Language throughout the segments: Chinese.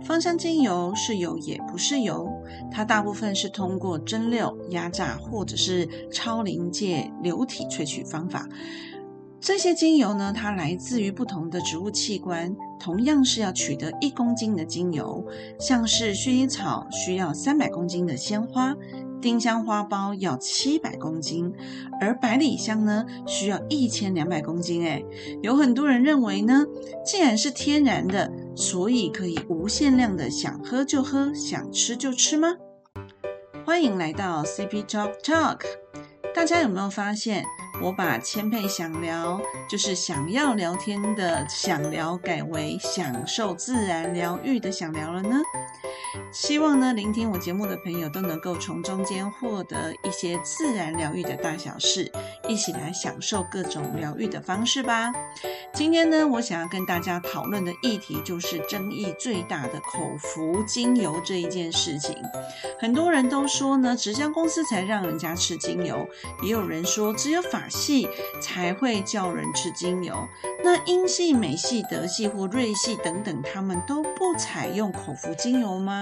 芳香精油是油也不是油，它大部分是通过蒸馏、压榨或者是超临界流体萃取方法。这些精油呢，它来自于不同的植物器官，同样是要取得一公斤的精油。像是薰衣草需要三百公斤的鲜花，丁香花苞要七百公斤，而百里香呢需要一千两百公斤。诶有很多人认为呢，既然是天然的，所以可以无限量的想喝就喝，想吃就吃吗？欢迎来到 CP Talk Talk，大家有没有发现？我把千倍想聊，就是想要聊天的想聊，改为享受自然疗愈的想聊了呢。希望呢，聆听我节目的朋友都能够从中间获得一些自然疗愈的大小事，一起来享受各种疗愈的方式吧。今天呢，我想要跟大家讨论的议题就是争议最大的口服精油这一件事情。很多人都说呢，直销公司才让人家吃精油，也有人说只有法系才会叫人吃精油。那英系、美系、德系或瑞系等等，他们都不采用口服精油吗？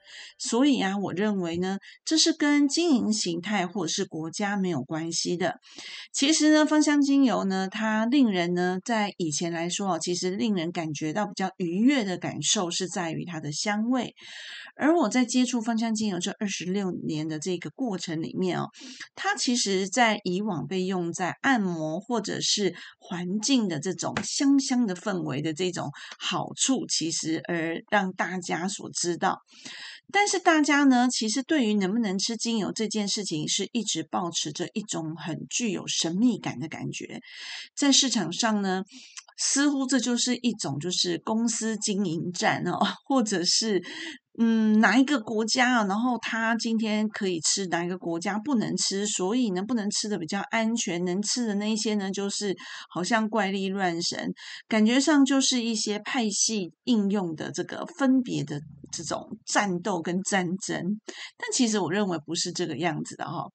所以啊，我认为呢，这是跟经营形态或者是国家没有关系的。其实呢，芳香精油呢，它令人呢，在以前来说哦，其实令人感觉到比较愉悦的感受是在于它的香味。而我在接触芳香精油这二十六年的这个过程里面哦，它其实在以往被用在按摩或者是环境的这种香香的氛围的这种好处，其实而让大家所知道。但是大家呢，其实对于能不能吃精油这件事情，是一直保持着一种很具有神秘感的感觉。在市场上呢，似乎这就是一种就是公司经营战哦，或者是。嗯，哪一个国家啊？然后他今天可以吃，哪一个国家不能吃？所以呢，不能吃的比较安全，能吃的那一些呢，就是好像怪力乱神，感觉上就是一些派系应用的这个分别的这种战斗跟战争。但其实我认为不是这个样子的哈。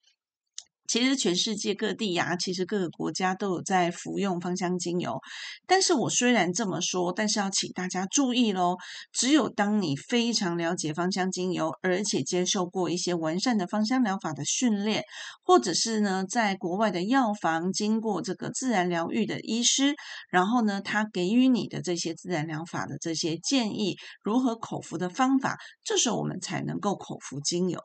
其实全世界各地呀，其实各个国家都有在服用芳香精油。但是我虽然这么说，但是要请大家注意喽。只有当你非常了解芳香精油，而且接受过一些完善的芳香疗法的训练，或者是呢，在国外的药房经过这个自然疗愈的医师，然后呢，他给予你的这些自然疗法的这些建议，如何口服的方法，这时候我们才能够口服精油。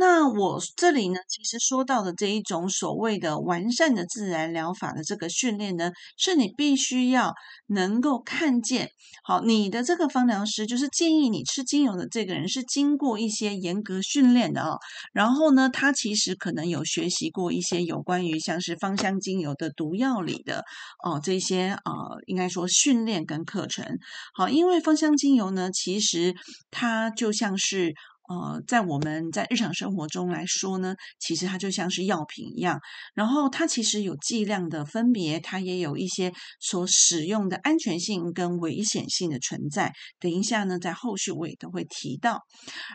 那我这里呢，其实说到的这一种所谓的完善的自然疗法的这个训练呢，是你必须要能够看见，好，你的这个芳疗师就是建议你吃精油的这个人是经过一些严格训练的哦。然后呢，他其实可能有学习过一些有关于像是芳香精油的毒药里的哦这些呃，应该说训练跟课程。好，因为芳香精油呢，其实它就像是。呃，在我们在日常生活中来说呢，其实它就像是药品一样，然后它其实有剂量的分别，它也有一些所使用的安全性跟危险性的存在。等一下呢，在后续我也都会提到。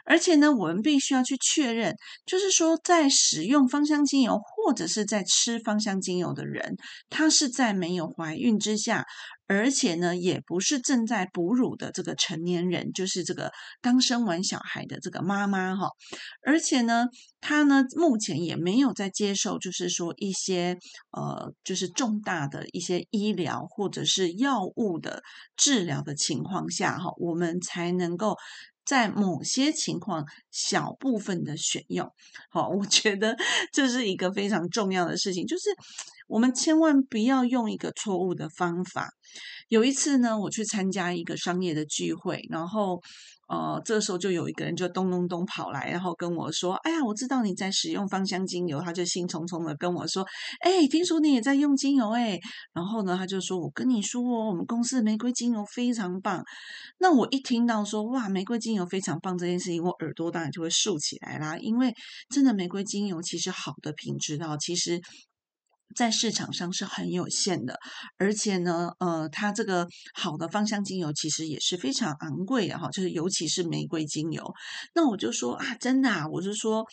而且呢，我们必须要去确认，就是说在使用芳香精油或者是在吃芳香精油的人，他是在没有怀孕之下。而且呢，也不是正在哺乳的这个成年人，就是这个刚生完小孩的这个妈妈哈。而且呢，她呢目前也没有在接受，就是说一些呃，就是重大的一些医疗或者是药物的治疗的情况下哈，我们才能够在某些情况小部分的选用。好，我觉得这是一个非常重要的事情，就是。我们千万不要用一个错误的方法。有一次呢，我去参加一个商业的聚会，然后呃，这时候就有一个人就咚咚咚跑来，然后跟我说：“哎呀，我知道你在使用芳香精油。”他就兴冲冲的跟我说：“哎，听说你也在用精油哎。”然后呢，他就说：“我跟你说哦，我们公司的玫瑰精油非常棒。”那我一听到说“哇，玫瑰精油非常棒”这件事情，我耳朵当然就会竖起来啦，因为真的玫瑰精油其实好的品质哦，其实。在市场上是很有限的，而且呢，呃，它这个好的芳香精油其实也是非常昂贵的哈，就是尤其是玫瑰精油。那我就说啊，真的啊，我是说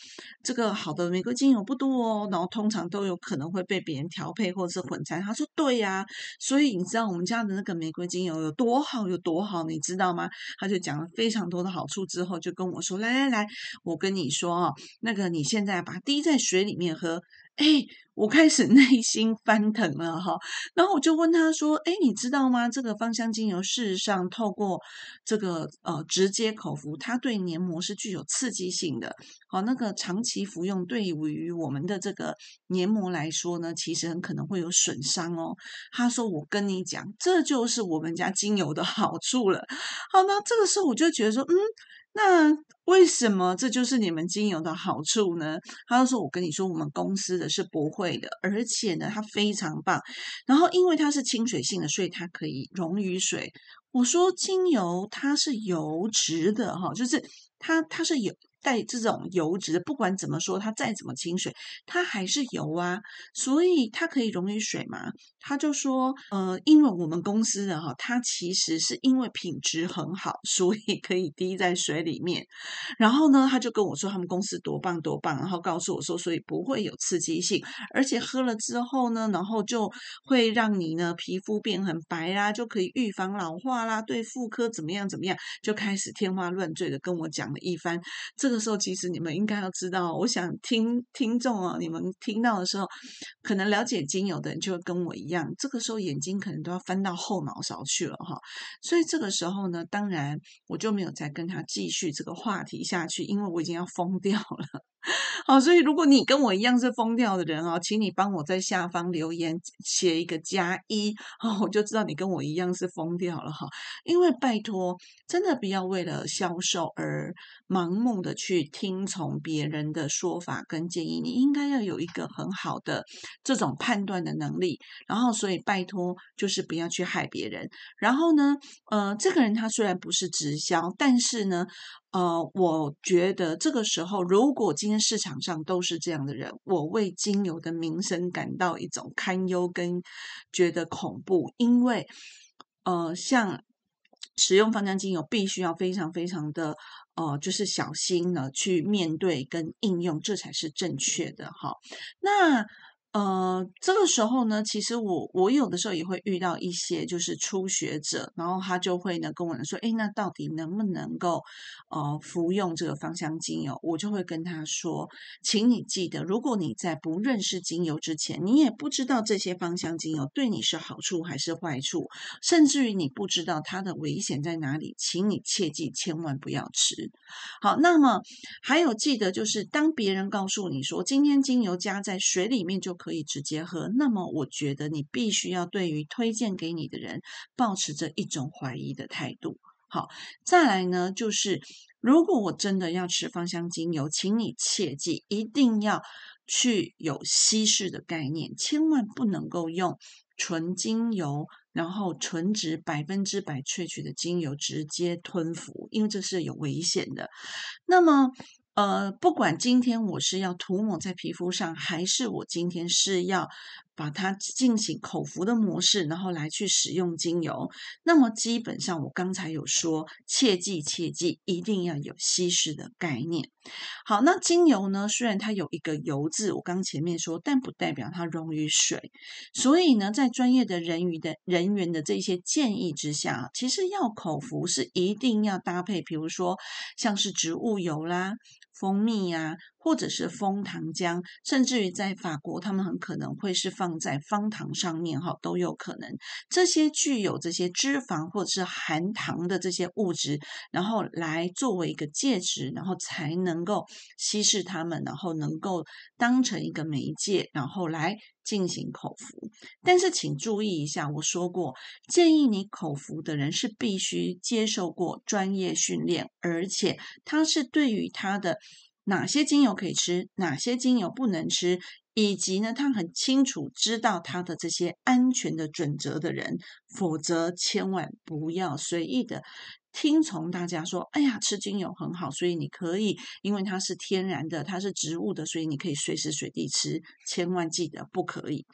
这个好的玫瑰精油不多哦，然后通常都有可能会被别人调配或者是混掺。他说对呀，所以你知道我们家的那个玫瑰精油有多好有多好，你知道吗？他就讲了非常多的好处之后，就跟我说来来来，我跟你说啊，那个你现在把它滴在水里面喝。哎，我开始 内心翻腾了哈，然后我就问他说：“哎，你知道吗？这个芳香精油事实上透过这个呃直接口服，它对黏膜是具有刺激性的。好，那个长期服用对于我们的这个黏膜来说呢，其实很可能会有损伤哦。”他说：“我跟你讲，这就是我们家精油的好处了。”好，那这个时候我就觉得说，嗯。那为什么这就是你们精油的好处呢？他就说：“我跟你说，我们公司的是不会的，而且呢，它非常棒。然后因为它是清水性的，所以它可以溶于水。我说精油它是油脂的哈，就是它它是油。”带这种油脂，不管怎么说，它再怎么清水，它还是油啊，所以它可以溶于水嘛。他就说，呃，因为我们公司的哈，它其实是因为品质很好，所以可以滴在水里面。然后呢，他就跟我说他们公司多棒多棒，然后告诉我说，所以不会有刺激性，而且喝了之后呢，然后就会让你呢皮肤变很白啦，就可以预防老化啦，对妇科怎么样怎么样，就开始天花乱坠的跟我讲了一番。这个时候，其实你们应该要知道，我想听听众啊，你们听到的时候，可能了解精油的人就会跟我一样，这个时候眼睛可能都要翻到后脑勺去了哈。所以这个时候呢，当然我就没有再跟他继续这个话题下去，因为我已经要疯掉了。好，所以如果你跟我一样是疯掉的人啊，请你帮我在下方留言写一个加一，哦，我就知道你跟我一样是疯掉了哈。因为拜托，真的不要为了销售而盲目的去听从别人的说法跟建议，你应该要有一个很好的这种判断的能力。然后，所以拜托，就是不要去害别人。然后呢，呃，这个人他虽然不是直销，但是呢。呃，我觉得这个时候，如果今天市场上都是这样的人，我为精油的名声感到一种堪忧跟觉得恐怖，因为呃，像使用芳香精油，必须要非常非常的呃，就是小心的去面对跟应用，这才是正确的哈。那。呃，这个时候呢，其实我我有的时候也会遇到一些就是初学者，然后他就会呢跟我说，哎，那到底能不能够呃服用这个芳香精油？我就会跟他说，请你记得，如果你在不认识精油之前，你也不知道这些芳香精油对你是好处还是坏处，甚至于你不知道它的危险在哪里，请你切记千万不要吃。好，那么还有记得就是，当别人告诉你说今天精油加在水里面就可以直接喝，那么我觉得你必须要对于推荐给你的人保持着一种怀疑的态度。好，再来呢，就是如果我真的要吃芳香精油，请你切记一定要去有稀释的概念，千万不能够用纯精油，然后纯植百分之百萃取的精油直接吞服，因为这是有危险的。那么。呃，不管今天我是要涂抹在皮肤上，还是我今天是要。把它进行口服的模式，然后来去使用精油。那么基本上，我刚才有说，切记切记，一定要有稀释的概念。好，那精油呢？虽然它有一个“油”字，我刚前面说，但不代表它溶于水。所以呢，在专业的人鱼的人员的这些建议之下，其实要口服是一定要搭配，比如说像是植物油啦、蜂蜜呀。或者是枫糖浆，甚至于在法国，他们很可能会是放在方糖上面，哈，都有可能。这些具有这些脂肪或者是含糖的这些物质，然后来作为一个介质，然后才能够稀释它们，然后能够当成一个媒介，然后来进行口服。但是请注意一下，我说过，建议你口服的人是必须接受过专业训练，而且他是对于他的。哪些精油可以吃，哪些精油不能吃，以及呢，他很清楚知道他的这些安全的准则的人，否则千万不要随意的听从大家说，哎呀，吃精油很好，所以你可以，因为它是天然的，它是植物的，所以你可以随时随地吃。千万记得不可以。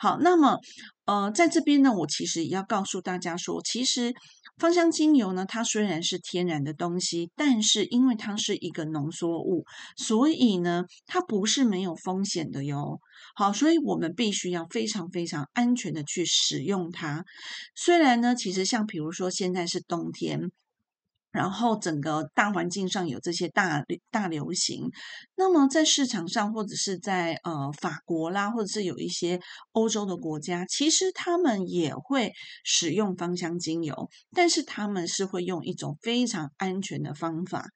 好，那么呃，在这边呢，我其实也要告诉大家说，其实芳香精油呢，它虽然是天然的东西，但是因为它是一个浓缩物，所以呢，它不是没有风险的哟。好，所以我们必须要非常非常安全的去使用它。虽然呢，其实像比如说现在是冬天。然后整个大环境上有这些大大流行，那么在市场上或者是在呃法国啦，或者是有一些欧洲的国家，其实他们也会使用芳香精油，但是他们是会用一种非常安全的方法。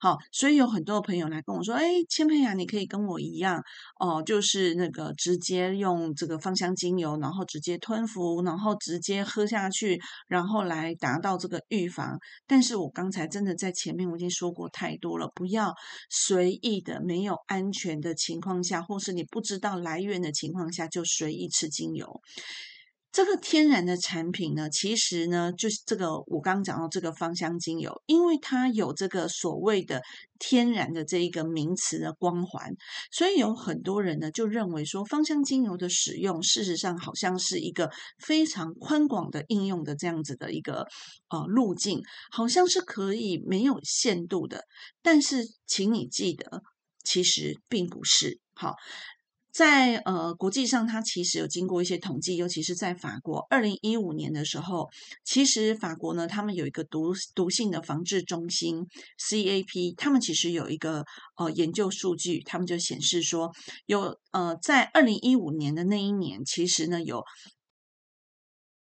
好，所以有很多朋友来跟我说：“哎，千佩雅，你可以跟我一样哦，就是那个直接用这个芳香精油，然后直接吞服，然后直接喝下去，然后来达到这个预防。”但是我刚才真的在前面我已经说过太多了，不要随意的、没有安全的情况下，或是你不知道来源的情况下就随意吃精油。这个天然的产品呢，其实呢，就是这个我刚刚讲到这个芳香精油，因为它有这个所谓的天然的这一个名词的光环，所以有很多人呢就认为说，芳香精油的使用，事实上好像是一个非常宽广的应用的这样子的一个呃路径，好像是可以没有限度的。但是，请你记得，其实并不是好。在呃国际上，它其实有经过一些统计，尤其是在法国，二零一五年的时候，其实法国呢，他们有一个毒毒性的防治中心 CAP，他们其实有一个呃研究数据，他们就显示说，有呃在二零一五年的那一年，其实呢有。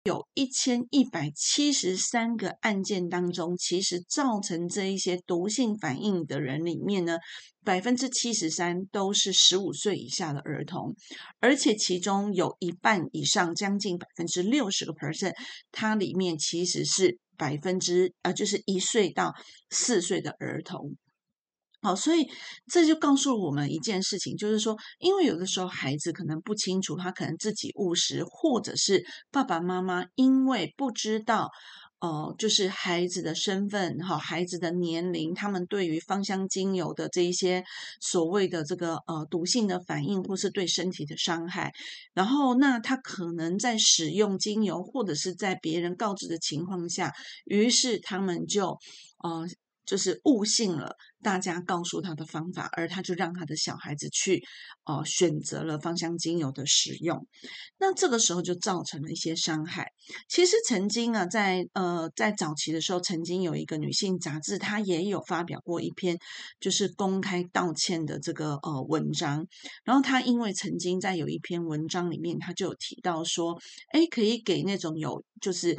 有一千一百七十三个案件当中，其实造成这一些毒性反应的人里面呢，百分之七十三都是十五岁以下的儿童，而且其中有一半以上，将近百分之六十个 percent，它里面其实是百分之呃，就是一岁到四岁的儿童。好，所以这就告诉我们一件事情，就是说，因为有的时候孩子可能不清楚，他可能自己误食，或者是爸爸妈妈因为不知道，呃，就是孩子的身份，哈，孩子的年龄，他们对于芳香精油的这一些所谓的这个呃毒性的反应，或是对身体的伤害，然后那他可能在使用精油，或者是在别人告知的情况下，于是他们就呃。就是误信了大家告诉他的方法，而他就让他的小孩子去，呃，选择了芳香精油的使用。那这个时候就造成了一些伤害。其实曾经啊，在呃在早期的时候，曾经有一个女性杂志，它也有发表过一篇就是公开道歉的这个呃文章。然后她因为曾经在有一篇文章里面，她就有提到说，哎，可以给那种有就是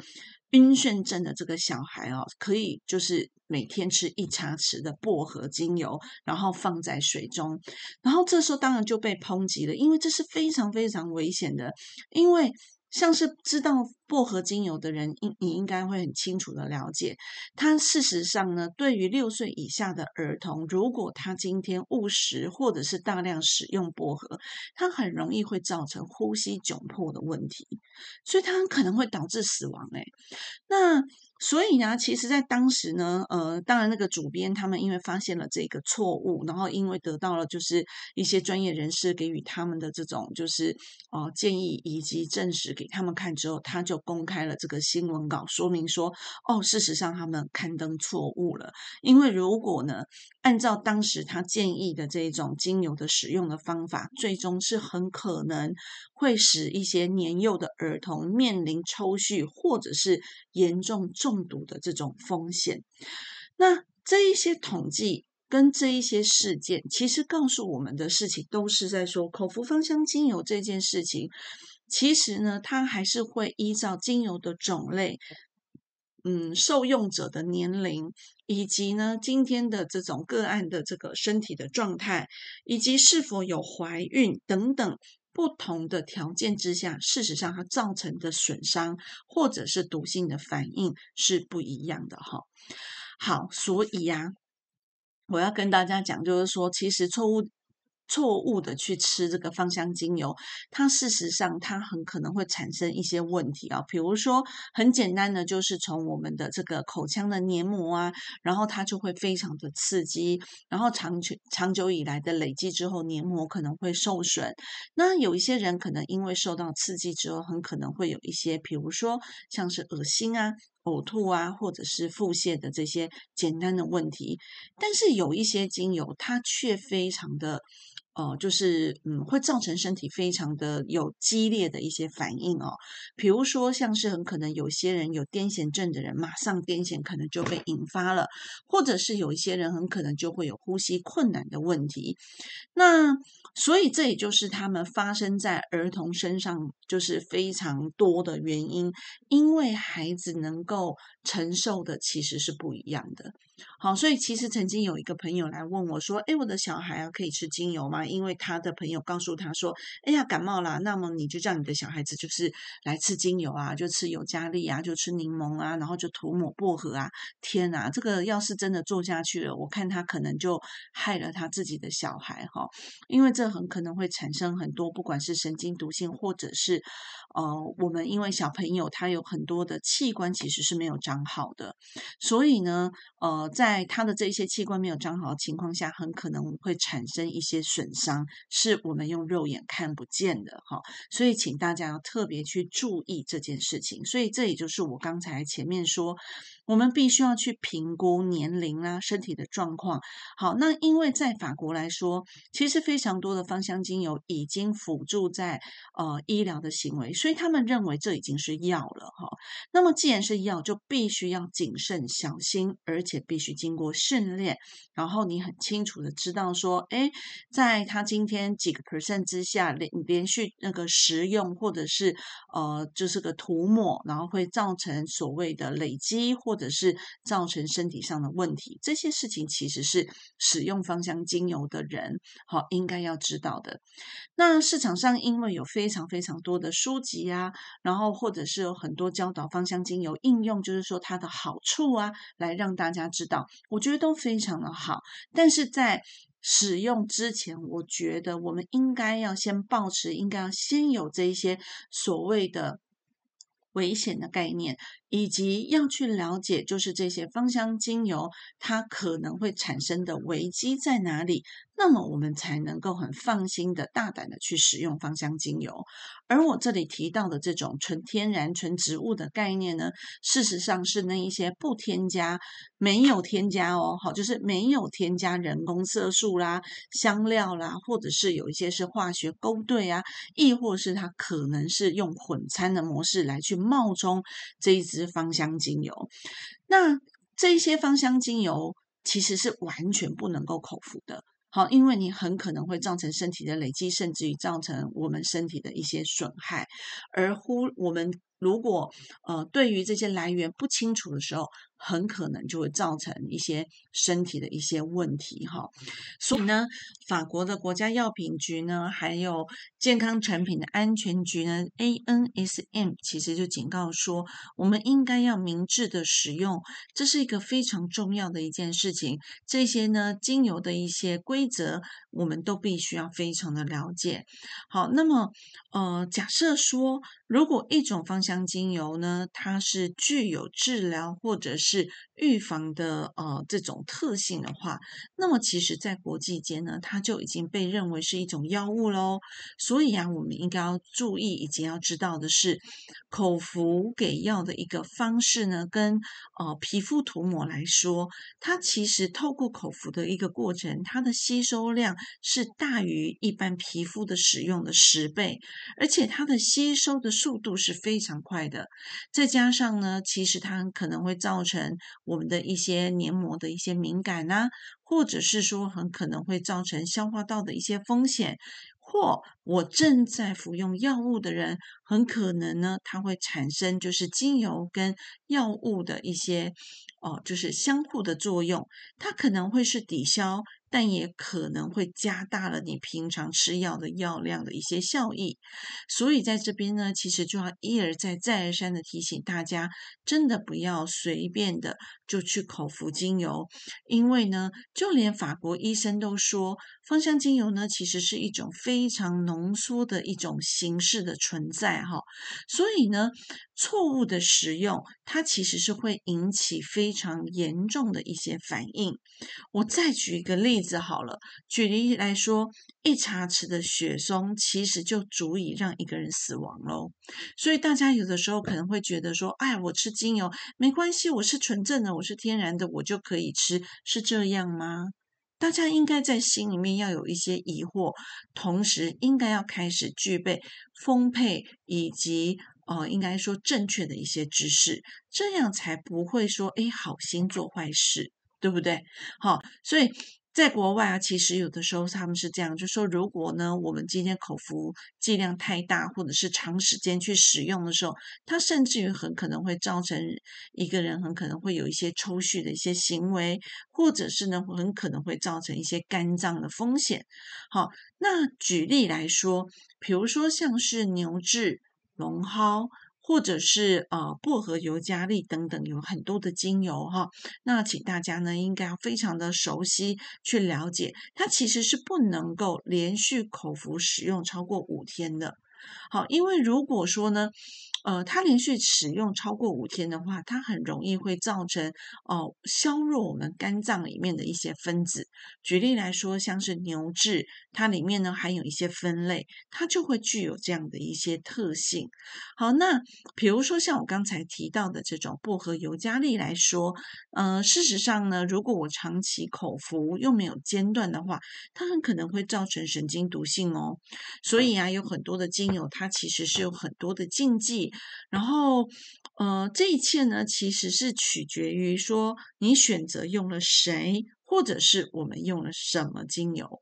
晕眩症的这个小孩哦，可以就是。每天吃一茶匙的薄荷精油，然后放在水中，然后这时候当然就被抨击了，因为这是非常非常危险的，因为。像是知道薄荷精油的人，应你应该会很清楚的了解，它事实上呢，对于六岁以下的儿童，如果他今天误食或者是大量使用薄荷，它很容易会造成呼吸窘迫的问题，所以它很可能会导致死亡。诶那所以呢，其实，在当时呢，呃，当然那个主编他们因为发现了这个错误，然后因为得到了就是一些专业人士给予他们的这种就是呃建议以及证实给。他们看之后，他就公开了这个新闻稿，说明说：哦，事实上他们刊登错误了。因为如果呢，按照当时他建议的这种精油的使用的方法，最终是很可能会使一些年幼的儿童面临抽搐或者是严重中毒的这种风险。那这一些统计跟这一些事件，其实告诉我们的事情，都是在说口服芳香精油这件事情。其实呢，它还是会依照精油的种类，嗯，受用者的年龄，以及呢今天的这种个案的这个身体的状态，以及是否有怀孕等等不同的条件之下，事实上它造成的损伤或者是毒性的反应是不一样的哈。好，所以呀，我要跟大家讲，就是说，其实错误。错误的去吃这个芳香精油，它事实上它很可能会产生一些问题啊。比如说，很简单的就是从我们的这个口腔的黏膜啊，然后它就会非常的刺激，然后长久长久以来的累积之后，黏膜可能会受损。那有一些人可能因为受到刺激之后，很可能会有一些，比如说像是恶心啊。呕吐啊，或者是腹泻的这些简单的问题，但是有一些精油，它却非常的。哦，就是嗯，会造成身体非常的有激烈的一些反应哦。比如说，像是很可能有些人有癫痫症的人，马上癫痫可能就被引发了，或者是有一些人很可能就会有呼吸困难的问题。那所以这也就是他们发生在儿童身上就是非常多的原因，因为孩子能够承受的其实是不一样的。好，所以其实曾经有一个朋友来问我说：“哎，我的小孩啊，可以吃精油吗？”因为他的朋友告诉他说：“哎呀，感冒了，那么你就叫你的小孩子就是来吃精油啊，就吃尤加利啊，就吃柠檬啊，然后就涂抹薄荷啊。”天哪，这个要是真的做下去了，我看他可能就害了他自己的小孩哈，因为这很可能会产生很多不管是神经毒性，或者是呃，我们因为小朋友他有很多的器官其实是没有长好的，所以呢，呃，在他的这些器官没有长好的情况下，很可能会产生一些损。伤是我们用肉眼看不见的哈，所以请大家要特别去注意这件事情。所以这也就是我刚才前面说。我们必须要去评估年龄啊，身体的状况。好，那因为在法国来说，其实非常多的芳香精油已经辅助在呃医疗的行为，所以他们认为这已经是药了哈。那么既然是药，就必须要谨慎小心，而且必须经过训练。然后你很清楚的知道说，哎，在他今天几个 percent 之下连连续那个食用，或者是呃就是个涂抹，然后会造成所谓的累积或或者是造成身体上的问题，这些事情其实是使用芳香精油的人好应该要知道的。那市场上因为有非常非常多的书籍啊，然后或者是有很多教导芳香精油应用，就是说它的好处啊，来让大家知道，我觉得都非常的好。但是在使用之前，我觉得我们应该要先保持，应该要先有这一些所谓的危险的概念。以及要去了解，就是这些芳香精油它可能会产生的危机在哪里，那么我们才能够很放心的大胆的去使用芳香精油。而我这里提到的这种纯天然、纯植物的概念呢，事实上是那一些不添加、没有添加哦，好，就是没有添加人工色素啦、香料啦，或者是有一些是化学勾兑啊，亦或是它可能是用混餐的模式来去冒充这一支。芳香精油，那这一些芳香精油其实是完全不能够口服的，好，因为你很可能会造成身体的累积，甚至于造成我们身体的一些损害，而忽我们。如果呃对于这些来源不清楚的时候，很可能就会造成一些身体的一些问题哈。所以呢，法国的国家药品局呢，还有健康产品的安全局呢 （ANSM） 其实就警告说，我们应该要明智的使用，这是一个非常重要的一件事情。这些呢，精油的一些规则，我们都必须要非常的了解。好，那么呃，假设说，如果一种方向香精油呢，它是具有治疗或者是预防的呃这种特性的话，那么其实，在国际间呢，它就已经被认为是一种药物喽。所以啊，我们应该要注意以及要知道的是，口服给药的一个方式呢，跟呃皮肤涂抹来说，它其实透过口服的一个过程，它的吸收量是大于一般皮肤的使用的十倍，而且它的吸收的速度是非常。快的，再加上呢，其实它可能会造成我们的一些黏膜的一些敏感呐，或者是说很可能会造成消化道的一些风险，或我正在服用药物的人，很可能呢，它会产生就是精油跟药物的一些哦，就是相互的作用，它可能会是抵消。但也可能会加大了你平常吃药的药量的一些效益。所以在这边呢，其实就要一而再、再而三的提醒大家，真的不要随便的就去口服精油，因为呢，就连法国医生都说，芳香精油呢，其实是一种非常浓缩的一种形式的存在哈。所以呢，错误的使用，它其实是会引起非常严重的一些反应。我再举一个例子好了，举例来说，一茶匙的雪松其实就足以让一个人死亡喽。所以大家有的时候可能会觉得说，哎，我吃精油没关系，我是纯正的，我是天然的，我就可以吃，是这样吗？大家应该在心里面要有一些疑惑，同时应该要开始具备丰沛以及呃，应该说正确的一些知识，这样才不会说，哎，好心做坏事。对不对？好，所以在国外啊，其实有的时候他们是这样，就说如果呢，我们今天口服剂量太大，或者是长时间去使用的时候，它甚至于很可能会造成一个人很可能会有一些抽蓄的一些行为，或者是呢，很可能会造成一些肝脏的风险。好，那举例来说，比如说像是牛至、龙蒿。或者是呃薄荷尤加利等等，有很多的精油哈。那请大家呢，应该要非常的熟悉去了解，它其实是不能够连续口服使用超过五天的。好，因为如果说呢。呃，它连续使用超过五天的话，它很容易会造成哦削弱我们肝脏里面的一些分子。举例来说，像是牛至，它里面呢含有一些酚类，它就会具有这样的一些特性。好，那比如说像我刚才提到的这种薄荷尤加利来说，呃，事实上呢，如果我长期口服又没有间断的话，它很可能会造成神经毒性哦。所以啊，有很多的精油，它其实是有很多的禁忌。然后，呃，这一切呢，其实是取决于说你选择用了谁，或者是我们用了什么精油。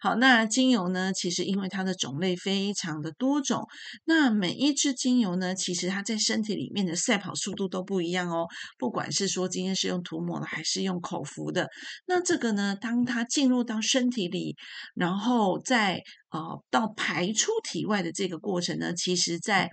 好，那精油呢，其实因为它的种类非常的多种，那每一支精油呢，其实它在身体里面的赛跑速度都不一样哦。不管是说今天是用涂抹的，还是用口服的，那这个呢，当它进入到身体里，然后再呃到排出体外的这个过程呢，其实在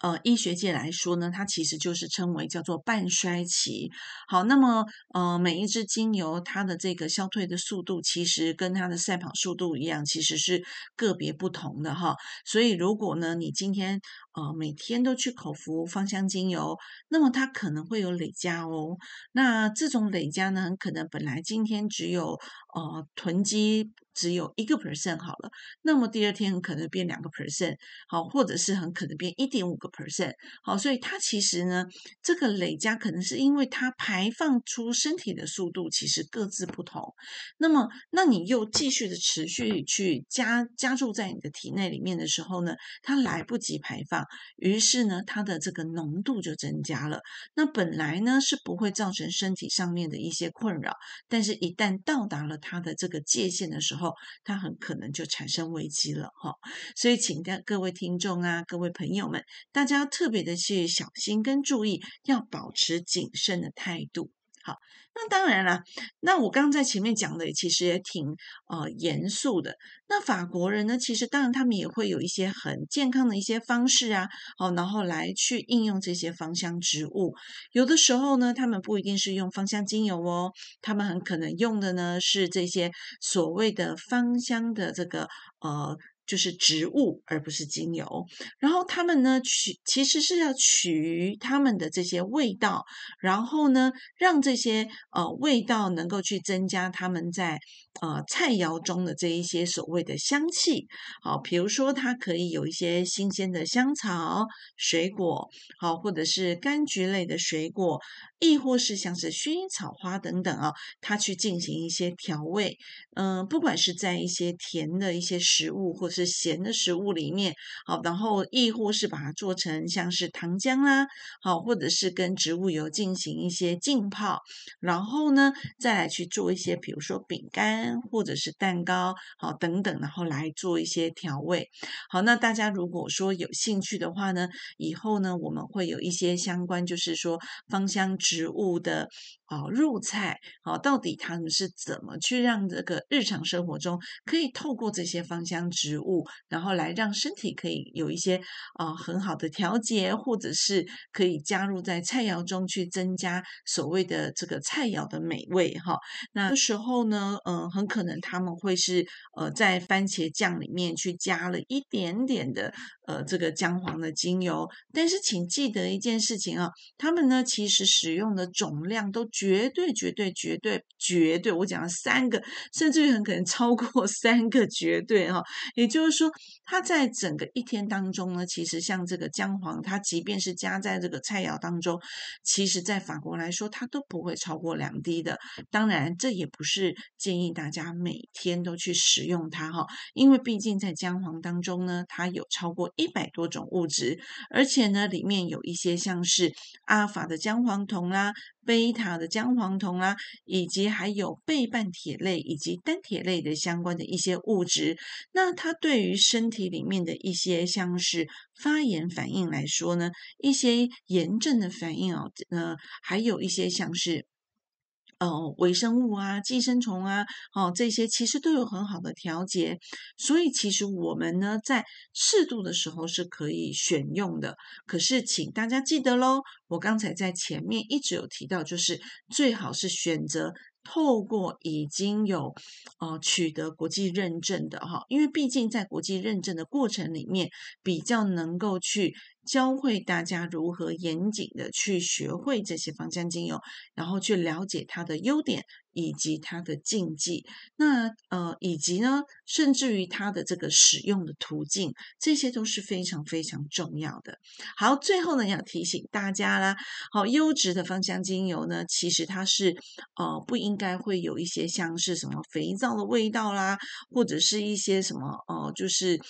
呃，医学界来说呢，它其实就是称为叫做半衰期。好，那么呃，每一支精油它的这个消退的速度，其实跟它的赛跑速度一样，其实是个别不同的哈。所以如果呢，你今天呃每天都去口服芳香精油，那么它可能会有累加哦。那这种累加呢，很可能本来今天只有呃囤积。只有一个 percent 好了，那么第二天可能变两个 percent，好，或者是很可能变一点五个 percent，好，所以它其实呢，这个累加可能是因为它排放出身体的速度其实各自不同，那么那你又继续的持续去加加注在你的体内里面的时候呢，它来不及排放，于是呢，它的这个浓度就增加了。那本来呢是不会造成身体上面的一些困扰，但是一旦到达了它的这个界限的时候，它很可能就产生危机了哈，所以请各各位听众啊，各位朋友们，大家特别的去小心跟注意，要保持谨慎的态度。好，那当然啦，那我刚刚在前面讲的其实也挺呃严肃的。那法国人呢，其实当然他们也会有一些很健康的一些方式啊，好，然后来去应用这些芳香植物。有的时候呢，他们不一定是用芳香精油哦，他们很可能用的呢是这些所谓的芳香的这个呃。就是植物，而不是精油。然后他们呢取其实是要取他们的这些味道，然后呢让这些呃味道能够去增加他们在呃菜肴中的这一些所谓的香气。好，比如说它可以有一些新鲜的香草、水果，好，或者是柑橘类的水果，亦或是像是薰衣草花等等啊，它去进行一些调味。嗯，不管是在一些甜的一些食物，或是咸的食物里面，好，然后亦或是把它做成像是糖浆啦，好，或者是跟植物油进行一些浸泡，然后呢，再来去做一些，比如说饼干或者是蛋糕，好，等等，然后来做一些调味。好，那大家如果说有兴趣的话呢，以后呢，我们会有一些相关，就是说芳香植物的啊入菜，啊到底他们是怎么去让这个日常生活中可以透过这些芳香植物，然后来让身体可以有一些啊很好的调节，或者是可以加入在菜肴中去增加所谓的这个菜肴的美味哈。那时候呢，呃，很可能他们会是呃在番茄酱里面去加了一点点的呃这个姜黄的精油，但是请记得一件事情啊，他们呢其实使用的总量都绝对绝对绝对绝对，我讲了三个，甚至于很可能超过三个绝对哈。也就是说，它在整个一天当中呢，其实像这个姜黄，它即便是加在这个菜肴当中，其实在法国来说，它都不会超过两滴的。当然，这也不是建议大家每天都去使用它哈，因为毕竟在姜黄当中呢，它有超过一百多种物质，而且呢，里面有一些像是阿法的姜黄酮啦。贝塔的姜黄酮啦，以及还有倍半铁类以及单铁类的相关的一些物质，那它对于身体里面的一些像是发炎反应来说呢，一些炎症的反应哦，呃，还有一些像是。呃，微生物啊，寄生虫啊，哦，这些其实都有很好的调节，所以其实我们呢，在适度的时候是可以选用的。可是，请大家记得喽，我刚才在前面一直有提到，就是最好是选择。透过已经有呃取得国际认证的哈，因为毕竟在国际认证的过程里面，比较能够去教会大家如何严谨的去学会这些芳香精油，然后去了解它的优点。以及它的禁忌，那呃，以及呢，甚至于它的这个使用的途径，这些都是非常非常重要的。好，最后呢，要提醒大家啦，好，优质的芳香精油呢，其实它是呃不应该会有一些像是什么肥皂的味道啦，或者是一些什么呃，就是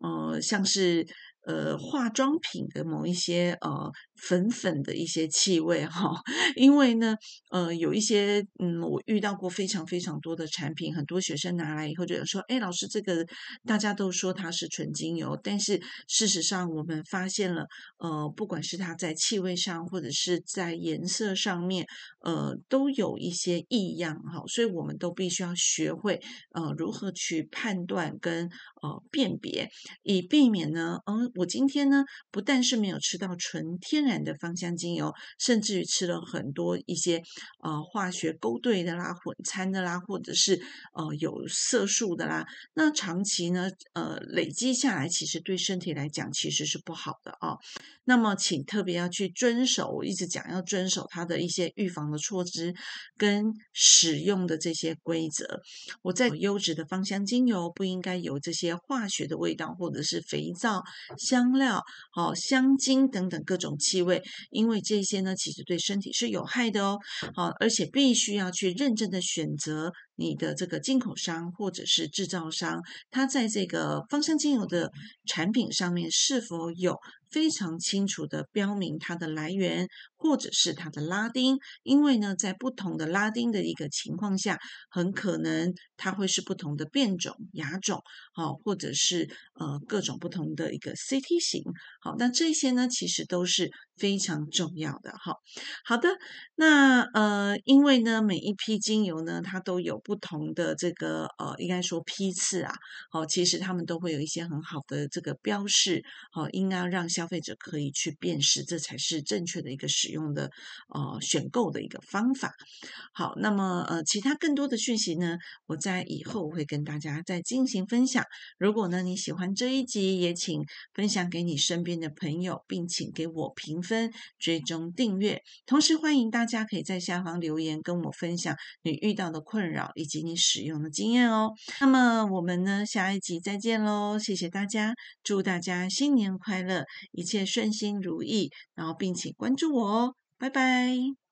呃，像是。呃，化妆品的某一些呃粉粉的一些气味哈，因为呢，呃，有一些嗯，我遇到过非常非常多的产品，很多学生拿来以后就说，哎，老师，这个大家都说它是纯精油，但是事实上我们发现了，呃，不管是它在气味上或者是在颜色上面，呃，都有一些异样哈，所以我们都必须要学会呃如何去判断跟呃辨别，以避免呢，嗯。我今天呢，不但是没有吃到纯天然的芳香精油，甚至于吃了很多一些呃化学勾兑的啦、混掺的啦，或者是呃有色素的啦。那长期呢，呃累积下来，其实对身体来讲其实是不好的啊。那么，请特别要去遵守，我一直讲要遵守它的一些预防的措施跟使用的这些规则。我在优质的芳香精油不应该有这些化学的味道，或者是肥皂。香料、好香精等等各种气味，因为这些呢，其实对身体是有害的哦。好，而且必须要去认真的选择你的这个进口商或者是制造商，他在这个芳香精油的产品上面是否有。非常清楚的标明它的来源，或者是它的拉丁，因为呢，在不同的拉丁的一个情况下，很可能它会是不同的变种、亚种，好，或者是呃各种不同的一个 CT 型，好，那这些呢，其实都是非常重要的，哈。好的，那呃，因为呢，每一批精油呢，它都有不同的这个呃，应该说批次啊，好，其实他们都会有一些很好的这个标示，好，应该让消费者可以去辨识，这才是正确的一个使用的呃选购的一个方法。好，那么呃其他更多的讯息呢，我在以后会跟大家再进行分享。如果呢你喜欢这一集，也请分享给你身边的朋友，并请给我评分、追踪订阅。同时欢迎大家可以在下方留言跟我分享你遇到的困扰以及你使用的经验哦。那么我们呢下一集再见喽，谢谢大家，祝大家新年快乐！一切顺心如意，然后并且关注我哦，拜拜。